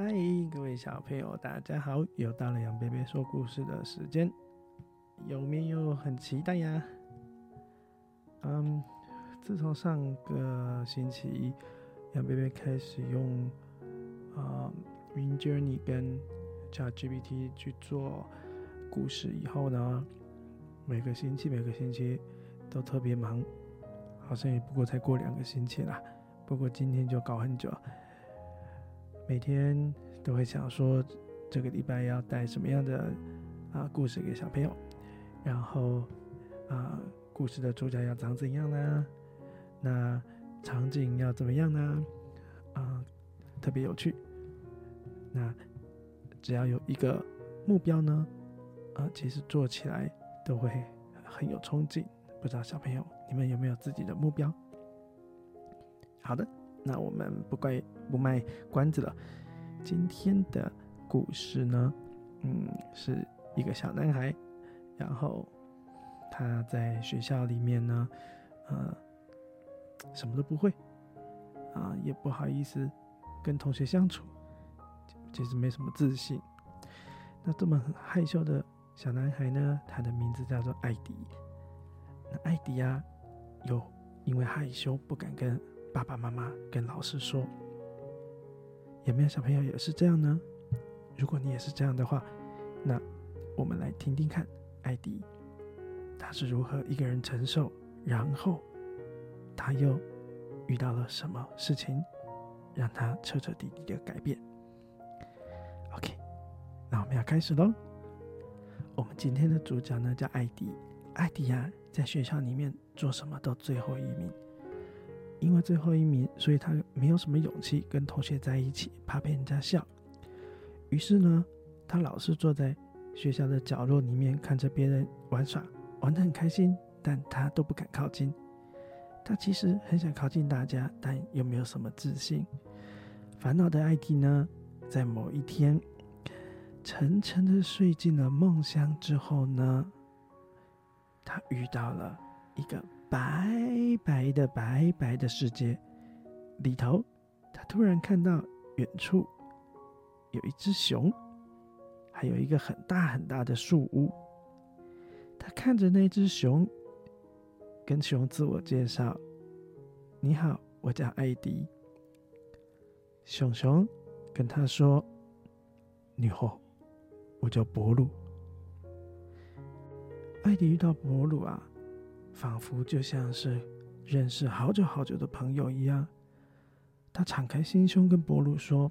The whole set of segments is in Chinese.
嗨，各位小朋友，大家好！又到了杨贝贝说故事的时间，有没有很期待呀？嗯，自从上个星期杨贝贝开始用啊 Win Journey 跟 ChatGPT 去做故事以后呢，每个星期每个星期都特别忙，好像也不过才过两个星期啦。不过今天就搞很久。每天都会想说，这个礼拜要带什么样的啊故事给小朋友，然后啊故事的主角要长怎样呢？那场景要怎么样呢？啊，特别有趣。那只要有一个目标呢，啊，其实做起来都会很有冲劲。不知道小朋友你们有没有自己的目标？好的。那我们不怪不卖关子了。今天的故事呢，嗯，是一个小男孩，然后他在学校里面呢，呃，什么都不会，啊，也不好意思跟同学相处，其实没什么自信。那这么害羞的小男孩呢，他的名字叫做艾迪。那艾迪呀，又因为害羞不敢跟。爸爸妈妈跟老师说：“有没有小朋友也是这样呢？如果你也是这样的话，那我们来听听看，艾迪他是如何一个人承受，然后他又遇到了什么事情，让他彻彻底底的改变。”OK，那我们要开始喽。我们今天的主角呢叫艾迪，艾迪呀，在学校里面做什么都最后一名。因为最后一名，所以他没有什么勇气跟同学在一起，怕被人家笑。于是呢，他老是坐在学校的角落里面，看着别人玩耍，玩得很开心，但他都不敢靠近。他其实很想靠近大家，但又没有什么自信。烦恼的艾迪呢，在某一天沉沉的睡进了梦乡之后呢，他遇到了一个。白白的白白的世界里头，他突然看到远处有一只熊，还有一个很大很大的树屋。他看着那只熊，跟熊自我介绍：“你好，我叫艾迪。”熊熊跟他说：“你好，我叫博鲁。”艾迪遇到博鲁啊。仿佛就像是认识好久好久的朋友一样，他敞开心胸跟博鲁说：“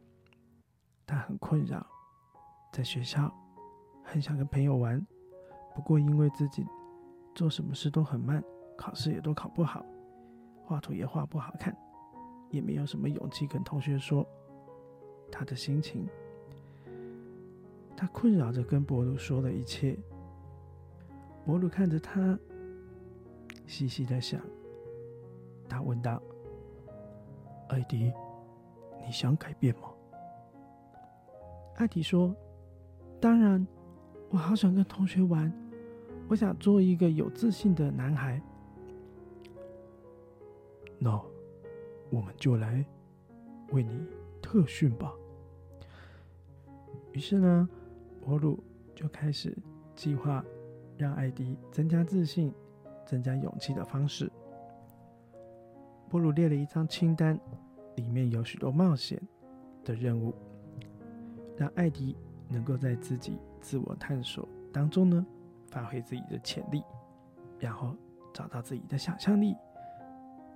他很困扰，在学校很想跟朋友玩，不过因为自己做什么事都很慢，考试也都考不好，画图也画不好看，也没有什么勇气跟同学说他的心情。他困扰着跟博鲁说了一切。博鲁看着他。”细细的想，他问道：“艾迪，你想改变吗？”艾迪说：“当然，我好想跟同学玩，我想做一个有自信的男孩。”那我们就来为你特训吧。于是呢，博鲁就开始计划让艾迪增加自信。增加勇气的方式。波鲁列了一张清单，里面有许多冒险的任务，让艾迪能够在自己自我探索当中呢，发挥自己的潜力，然后找到自己的想象力，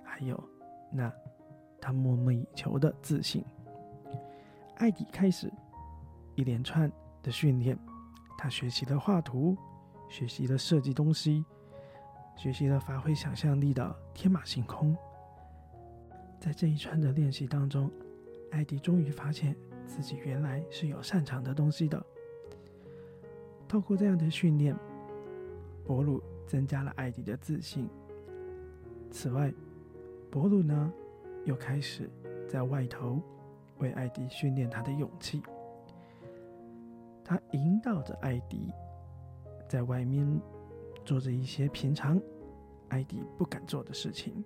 还有那他梦寐以求的自信。艾迪开始一连串的训练，他学习了画图，学习了设计东西。学习了发挥想象力的天马行空，在这一串的练习当中，艾迪终于发现自己原来是有擅长的东西的。透过这样的训练，博鲁增加了艾迪的自信。此外，博鲁呢又开始在外头为艾迪训练他的勇气。他引导着艾迪在外面。做着一些平常艾迪不敢做的事情，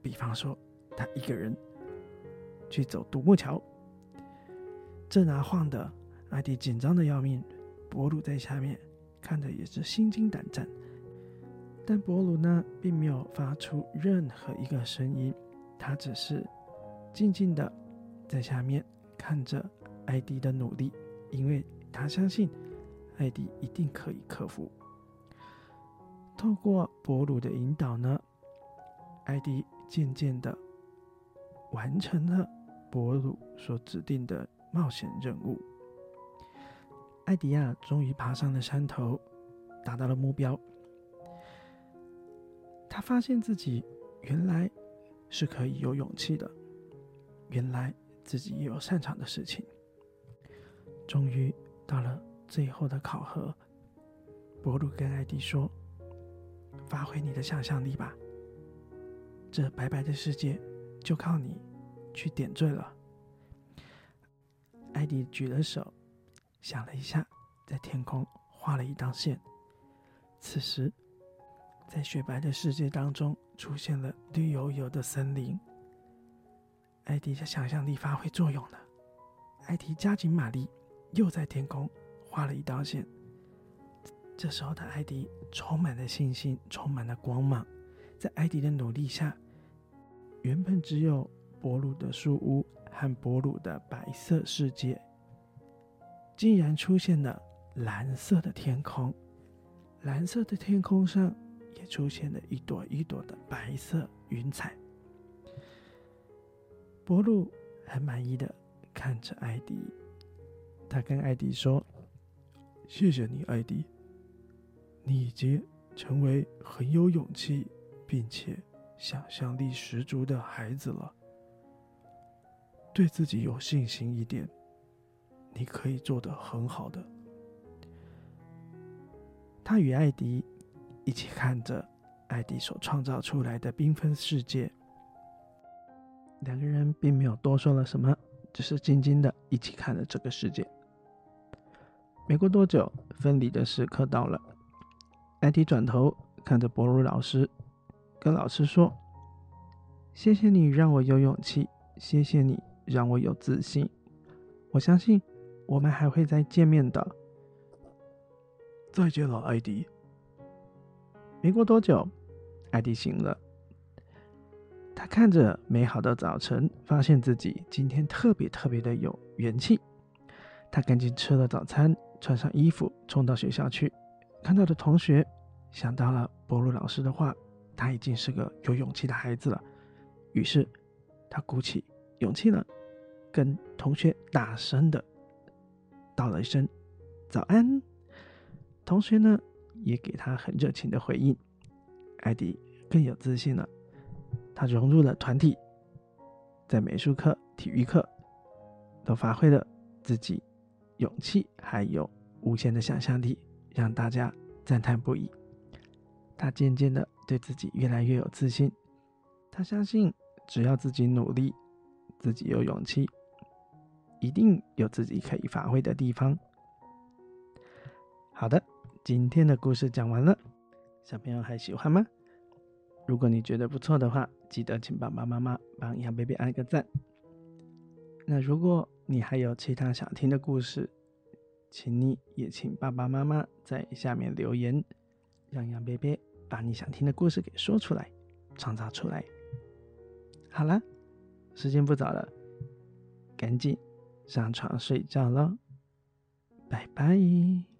比方说，他一个人去走独木桥。震啊晃的，艾迪紧张的要命。博鲁在下面看着也是心惊胆战，但博鲁呢，并没有发出任何一个声音，他只是静静的在下面看着艾迪的努力，因为他相信艾迪一定可以克服。透过博鲁的引导呢，艾迪渐渐的完成了博鲁所指定的冒险任务。艾迪亚终于爬上了山头，达到了目标。他发现自己原来是可以有勇气的，原来自己也有擅长的事情。终于到了最后的考核，博鲁跟艾迪说。发挥你的想象力吧，这白白的世界就靠你去点缀了。艾迪举了手，想了一下，在天空画了一道线。此时，在雪白的世界当中，出现了绿油油的森林。艾迪的想象力发挥作用了，艾迪加紧马力，又在天空画了一道线。这时候的艾迪充满了信心，充满了光芒。在艾迪的努力下，原本只有博鲁的树屋和博鲁的白色世界，竟然出现了蓝色的天空。蓝色的天空上也出现了一朵一朵的白色云彩。博鲁很满意的看着艾迪，他跟艾迪说：“谢谢你，艾迪。”你已经成为很有勇气，并且想象力十足的孩子了。对自己有信心一点，你可以做得很好的。他与艾迪一起看着艾迪所创造出来的缤纷世界，两个人并没有多说了什么，只是静静的一起看着这个世界。没过多久，分离的时刻到了。艾迪转头看着博鲁老师，跟老师说：“谢谢你让我有勇气，谢谢你让我有自信。我相信我们还会再见面的。”再见了，艾迪。没过多久，艾迪醒了。他看着美好的早晨，发现自己今天特别特别的有元气。他赶紧吃了早餐，穿上衣服，冲到学校去。看到的同学想到了博鲁老师的话，他已经是个有勇气的孩子了。于是他鼓起勇气呢，跟同学大声的道了一声早安。同学呢也给他很热情的回应。艾迪更有自信了，他融入了团体，在美术课、体育课都发挥了自己勇气还有无限的想象力。让大家赞叹不已。他渐渐的对自己越来越有自信。他相信，只要自己努力，自己有勇气，一定有自己可以发挥的地方。好的，今天的故事讲完了，小朋友还喜欢吗？如果你觉得不错的话，记得请爸爸妈妈帮杨贝贝按个赞。那如果你还有其他想听的故事，请你也请爸爸妈妈在下面留言，让杨贝贝把你想听的故事给说出来，创造出来。好啦，时间不早了，赶紧上床睡觉喽，拜拜。